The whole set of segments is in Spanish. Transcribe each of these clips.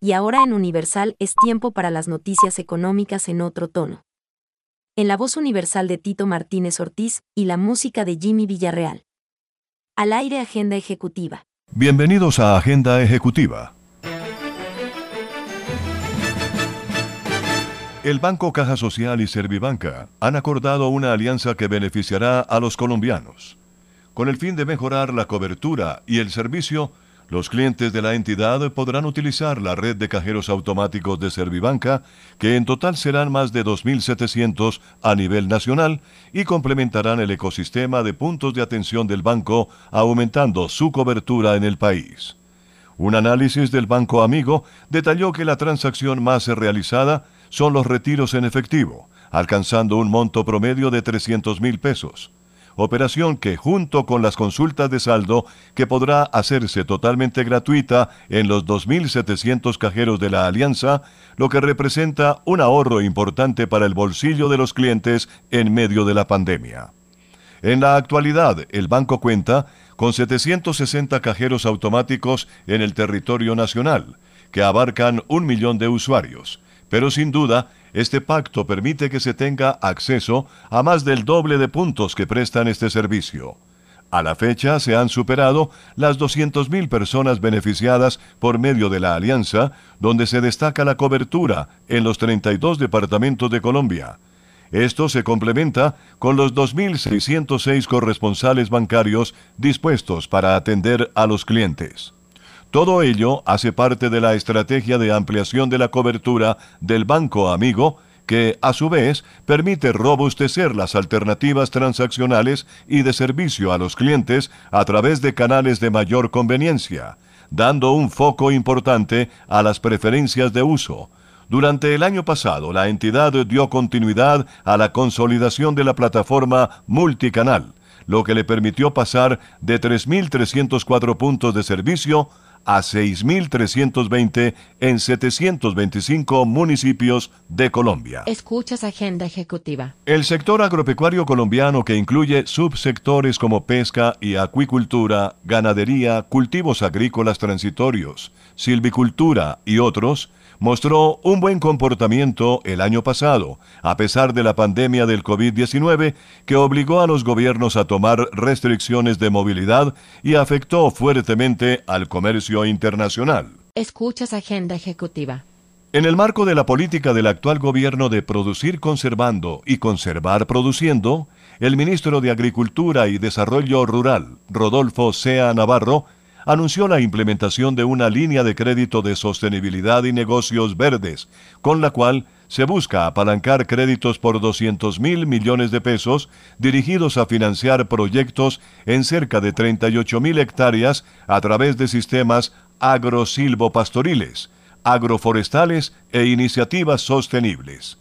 y ahora en Universal es tiempo para las noticias económicas en otro tono. En la voz universal de Tito Martínez Ortiz y la música de Jimmy Villarreal. Al aire Agenda Ejecutiva. Bienvenidos a Agenda Ejecutiva. El Banco Caja Social y Servibanca han acordado una alianza que beneficiará a los colombianos. Con el fin de mejorar la cobertura y el servicio, los clientes de la entidad podrán utilizar la red de cajeros automáticos de Servibanca, que en total serán más de 2.700 a nivel nacional, y complementarán el ecosistema de puntos de atención del banco, aumentando su cobertura en el país. Un análisis del Banco Amigo detalló que la transacción más realizada son los retiros en efectivo, alcanzando un monto promedio de 300 mil pesos operación que junto con las consultas de saldo que podrá hacerse totalmente gratuita en los 2.700 cajeros de la Alianza, lo que representa un ahorro importante para el bolsillo de los clientes en medio de la pandemia. En la actualidad, el banco cuenta con 760 cajeros automáticos en el territorio nacional, que abarcan un millón de usuarios, pero sin duda este pacto permite que se tenga acceso a más del doble de puntos que prestan este servicio. A la fecha se han superado las 200.000 personas beneficiadas por medio de la alianza, donde se destaca la cobertura en los 32 departamentos de Colombia. Esto se complementa con los 2.606 corresponsales bancarios dispuestos para atender a los clientes. Todo ello hace parte de la estrategia de ampliación de la cobertura del Banco Amigo, que a su vez permite robustecer las alternativas transaccionales y de servicio a los clientes a través de canales de mayor conveniencia, dando un foco importante a las preferencias de uso. Durante el año pasado, la entidad dio continuidad a la consolidación de la plataforma multicanal, lo que le permitió pasar de 3.304 puntos de servicio a 6.320 en 725 municipios de Colombia. Escuchas Agenda Ejecutiva. El sector agropecuario colombiano que incluye subsectores como pesca y acuicultura, ganadería, cultivos agrícolas transitorios, silvicultura y otros, mostró un buen comportamiento el año pasado, a pesar de la pandemia del COVID-19 que obligó a los gobiernos a tomar restricciones de movilidad y afectó fuertemente al comercio internacional. Escuchas Agenda Ejecutiva. En el marco de la política del actual gobierno de producir conservando y conservar produciendo, el ministro de Agricultura y Desarrollo Rural, Rodolfo Sea Navarro, anunció la implementación de una línea de crédito de sostenibilidad y negocios verdes, con la cual se busca apalancar créditos por 200 mil millones de pesos dirigidos a financiar proyectos en cerca de 38 mil hectáreas a través de sistemas agrosilvopastoriles, agroforestales e iniciativas sostenibles.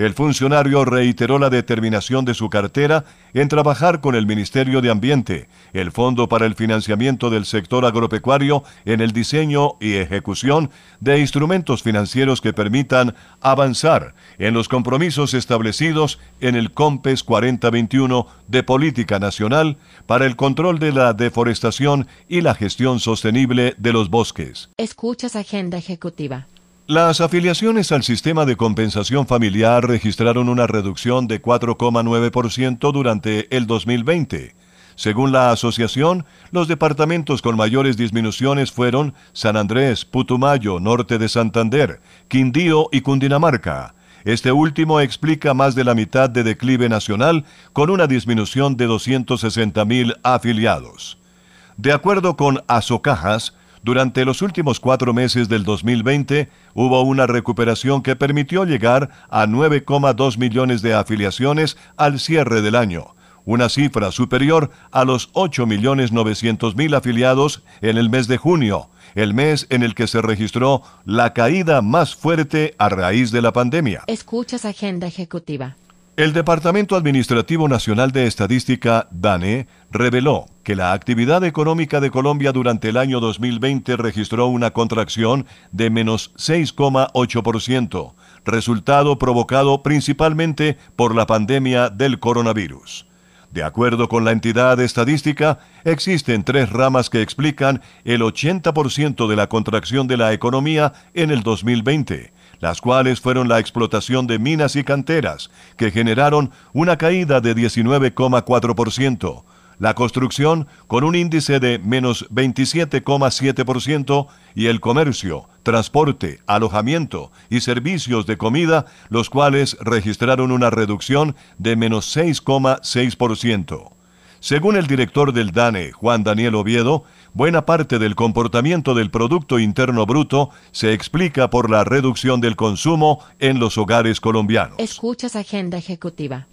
El funcionario reiteró la determinación de su cartera en trabajar con el Ministerio de Ambiente, el Fondo para el Financiamiento del Sector Agropecuario en el diseño y ejecución de instrumentos financieros que permitan avanzar en los compromisos establecidos en el COMPES 4021 de Política Nacional para el control de la deforestación y la gestión sostenible de los bosques. Escuchas Agenda Ejecutiva. Las afiliaciones al sistema de compensación familiar registraron una reducción de 4,9% durante el 2020. Según la asociación, los departamentos con mayores disminuciones fueron San Andrés, Putumayo, Norte de Santander, Quindío y Cundinamarca. Este último explica más de la mitad de declive nacional, con una disminución de 260 mil afiliados. De acuerdo con Asocajas, durante los últimos cuatro meses del 2020 hubo una recuperación que permitió llegar a 9,2 millones de afiliaciones al cierre del año, una cifra superior a los 8.900.000 afiliados en el mes de junio, el mes en el que se registró la caída más fuerte a raíz de la pandemia. Escuchas Agenda Ejecutiva. El Departamento Administrativo Nacional de Estadística, DANE, reveló que la actividad económica de Colombia durante el año 2020 registró una contracción de menos 6,8%, resultado provocado principalmente por la pandemia del coronavirus. De acuerdo con la entidad estadística, existen tres ramas que explican el 80% de la contracción de la economía en el 2020, las cuales fueron la explotación de minas y canteras, que generaron una caída de 19,4%, la construcción con un índice de menos 27,7% y el comercio, transporte, alojamiento y servicios de comida, los cuales registraron una reducción de menos 6,6%. Según el director del DANE, Juan Daniel Oviedo, buena parte del comportamiento del Producto Interno Bruto se explica por la reducción del consumo en los hogares colombianos. Escuchas Agenda Ejecutiva.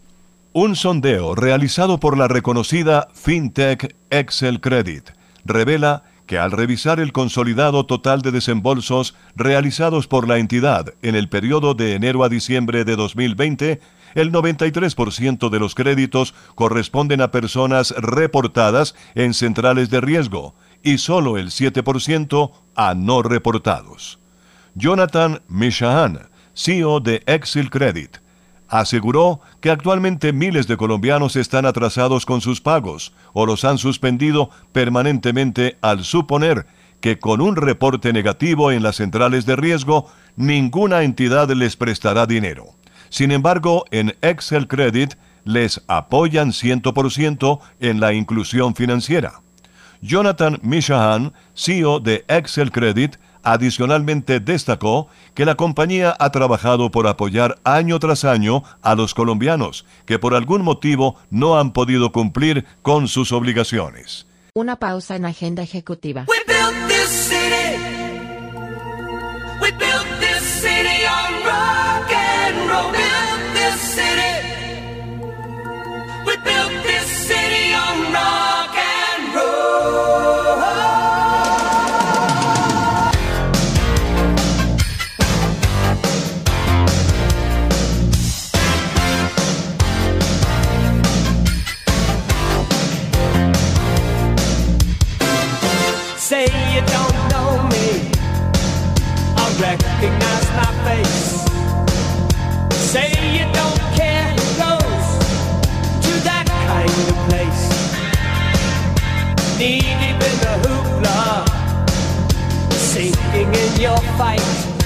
Un sondeo realizado por la reconocida FinTech Excel Credit revela que al revisar el consolidado total de desembolsos realizados por la entidad en el periodo de enero a diciembre de 2020, el 93% de los créditos corresponden a personas reportadas en centrales de riesgo y solo el 7% a no reportados. Jonathan Mishahan, CEO de Excel Credit, aseguró que actualmente miles de colombianos están atrasados con sus pagos o los han suspendido permanentemente al suponer que con un reporte negativo en las centrales de riesgo, ninguna entidad les prestará dinero. Sin embargo, en Excel Credit les apoyan 100% en la inclusión financiera. Jonathan Mishahan, CEO de Excel Credit, Adicionalmente destacó que la compañía ha trabajado por apoyar año tras año a los colombianos que por algún motivo no han podido cumplir con sus obligaciones. Una pausa en agenda ejecutiva. Say you don't care goes to that kind of place. Deep in the hoopla, sinking in your fight.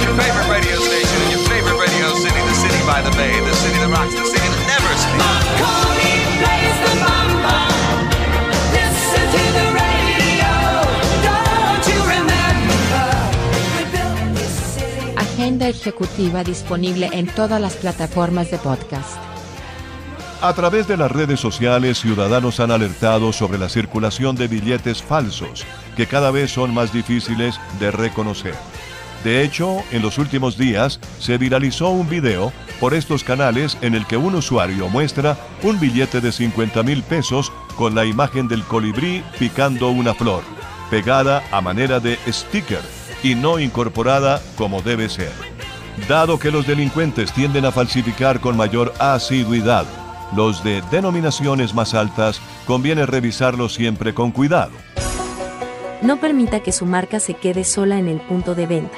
your favorite radio station your favorite radio city, the city by the bay, the city that rocks, the city. Agenda ejecutiva disponible en todas las plataformas de podcast. A través de las redes sociales, ciudadanos han alertado sobre la circulación de billetes falsos, que cada vez son más difíciles de reconocer. De hecho, en los últimos días se viralizó un video por estos canales en el que un usuario muestra un billete de 50 mil pesos con la imagen del colibrí picando una flor, pegada a manera de sticker y no incorporada como debe ser. Dado que los delincuentes tienden a falsificar con mayor asiduidad los de denominaciones más altas, conviene revisarlos siempre con cuidado. No permita que su marca se quede sola en el punto de venta.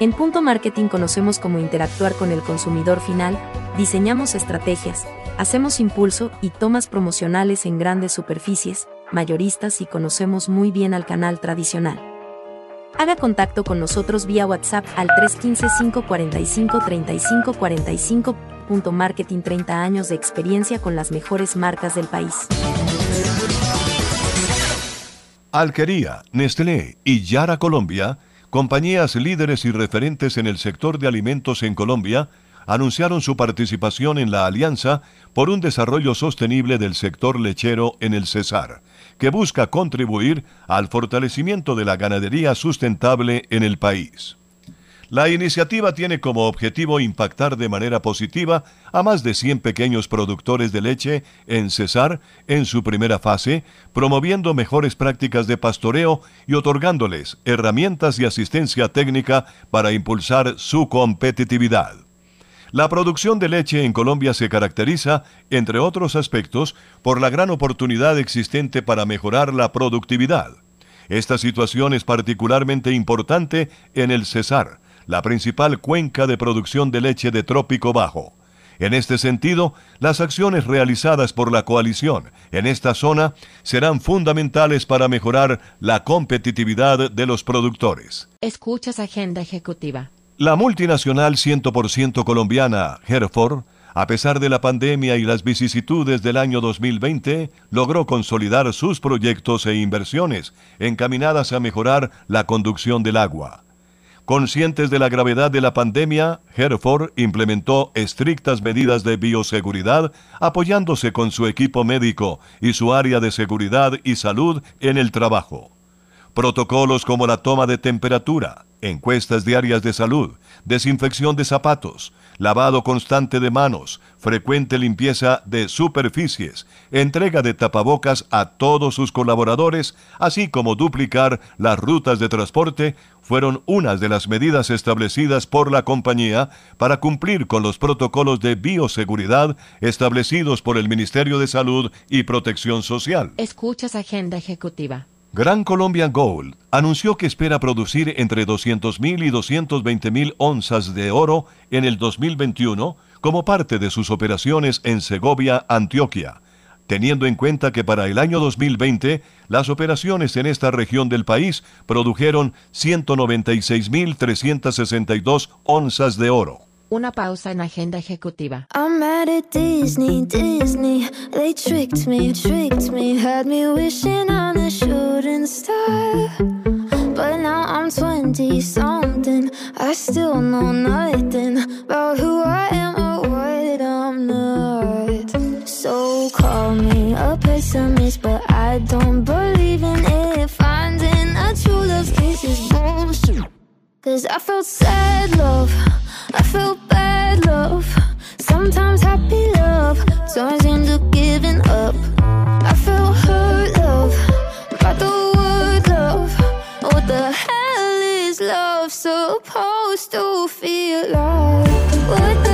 En Punto Marketing conocemos cómo interactuar con el consumidor final, diseñamos estrategias, hacemos impulso y tomas promocionales en grandes superficies, mayoristas y conocemos muy bien al canal tradicional. Haga contacto con nosotros vía WhatsApp al 315-545-3545. Marketing 30 años de experiencia con las mejores marcas del país. Alquería, Nestlé y Yara Colombia, compañías líderes y referentes en el sector de alimentos en Colombia, anunciaron su participación en la Alianza por un desarrollo sostenible del sector lechero en el Cesar, que busca contribuir al fortalecimiento de la ganadería sustentable en el país. La iniciativa tiene como objetivo impactar de manera positiva a más de 100 pequeños productores de leche en Cesar en su primera fase, promoviendo mejores prácticas de pastoreo y otorgándoles herramientas y asistencia técnica para impulsar su competitividad. La producción de leche en Colombia se caracteriza, entre otros aspectos, por la gran oportunidad existente para mejorar la productividad. Esta situación es particularmente importante en el Cesar, la principal cuenca de producción de leche de trópico bajo. En este sentido, las acciones realizadas por la coalición en esta zona serán fundamentales para mejorar la competitividad de los productores. Escuchas Agenda Ejecutiva. La multinacional 100% colombiana Hereford, a pesar de la pandemia y las vicisitudes del año 2020, logró consolidar sus proyectos e inversiones encaminadas a mejorar la conducción del agua. Conscientes de la gravedad de la pandemia, Hereford implementó estrictas medidas de bioseguridad apoyándose con su equipo médico y su área de seguridad y salud en el trabajo. Protocolos como la toma de temperatura, encuestas diarias de salud, desinfección de zapatos, lavado constante de manos, frecuente limpieza de superficies, entrega de tapabocas a todos sus colaboradores, así como duplicar las rutas de transporte, fueron unas de las medidas establecidas por la compañía para cumplir con los protocolos de bioseguridad establecidos por el Ministerio de Salud y Protección Social. Escuchas Agenda Ejecutiva. Gran Colombian Gold anunció que espera producir entre 200.000 y 220.000 onzas de oro en el 2021 como parte de sus operaciones en Segovia, Antioquia, teniendo en cuenta que para el año 2020 las operaciones en esta región del país produjeron 196.362 onzas de oro. Una pausa en Agenda Ejecutiva. I'm mad at Disney, Disney. They tricked me, tricked me. Had me wishing on shooting star. But now I'm 20 something. I still know nothing about who I am or what I'm not. So call me a pessimist, but I don't believe in it. Finding a true love kiss is bullshit. Cause I felt sad love, I felt bad love. Sometimes happy love turns into giving up. I supposed to feel like? What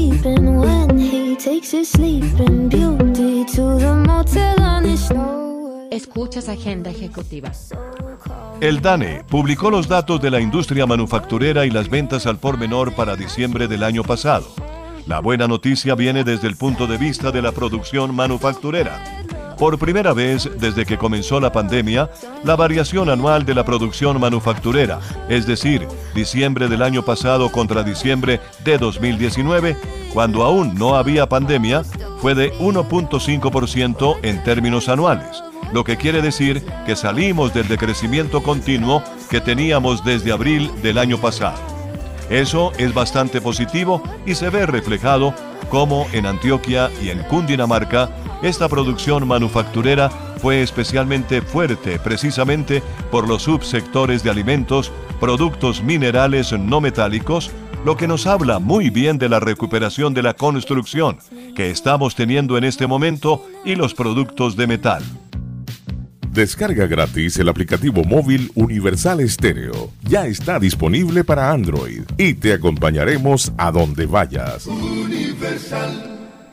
sleeping when he takes his sleeping beauty to the motel on his snow. Escuchas Agenda Ejecutiva. El DANE publicó los datos de la industria manufacturera y las ventas al por menor para diciembre del año pasado. La buena noticia viene desde el punto de vista de la producción manufacturera. Por primera vez desde que comenzó la pandemia, la variación anual de la producción manufacturera, es decir, diciembre del año pasado contra diciembre de 2019, cuando aún no había pandemia, fue de 1.5% en términos anuales, lo que quiere decir que salimos del decrecimiento continuo que teníamos desde abril del año pasado. Eso es bastante positivo y se ve reflejado como en Antioquia y en Cundinamarca esta producción manufacturera fue especialmente fuerte precisamente por los subsectores de alimentos, productos minerales no metálicos, lo que nos habla muy bien de la recuperación de la construcción que estamos teniendo en este momento y los productos de metal. Descarga gratis el aplicativo móvil Universal Estéreo. Ya está disponible para Android y te acompañaremos a donde vayas.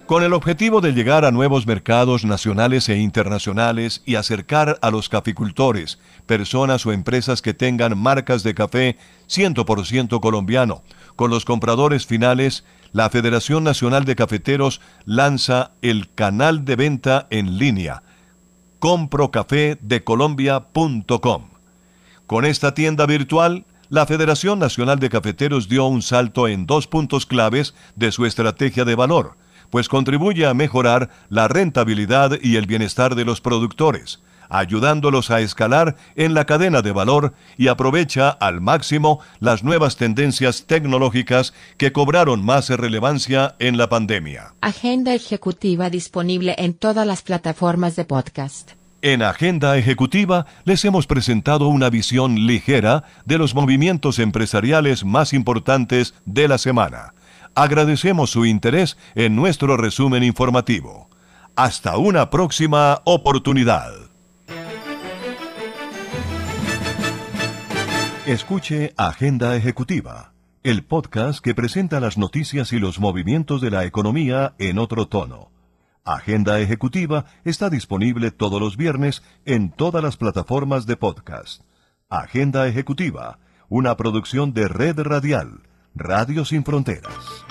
Con el objetivo de llegar a nuevos mercados nacionales e internacionales y acercar a los caficultores, personas o empresas que tengan marcas de café 100% colombiano, con los compradores finales, la Federación Nacional de Cafeteros lanza el canal de venta en línea comprocafedecolombia.com. Con esta tienda virtual, la Federación Nacional de Cafeteros dio un salto en dos puntos claves de su estrategia de valor, pues contribuye a mejorar la rentabilidad y el bienestar de los productores, ayudándolos a escalar en la cadena de valor y aprovecha al máximo las nuevas tendencias tecnológicas que cobraron más relevancia en la pandemia. Agenda ejecutiva disponible en todas las plataformas de podcast. En Agenda Ejecutiva les hemos presentado una visión ligera de los movimientos empresariales más importantes de la semana. Agradecemos su interés en nuestro resumen informativo. Hasta una próxima oportunidad. Escuche Agenda Ejecutiva, el podcast que presenta las noticias y los movimientos de la economía en otro tono. Agenda Ejecutiva está disponible todos los viernes en todas las plataformas de podcast. Agenda Ejecutiva, una producción de Red Radial, Radio Sin Fronteras.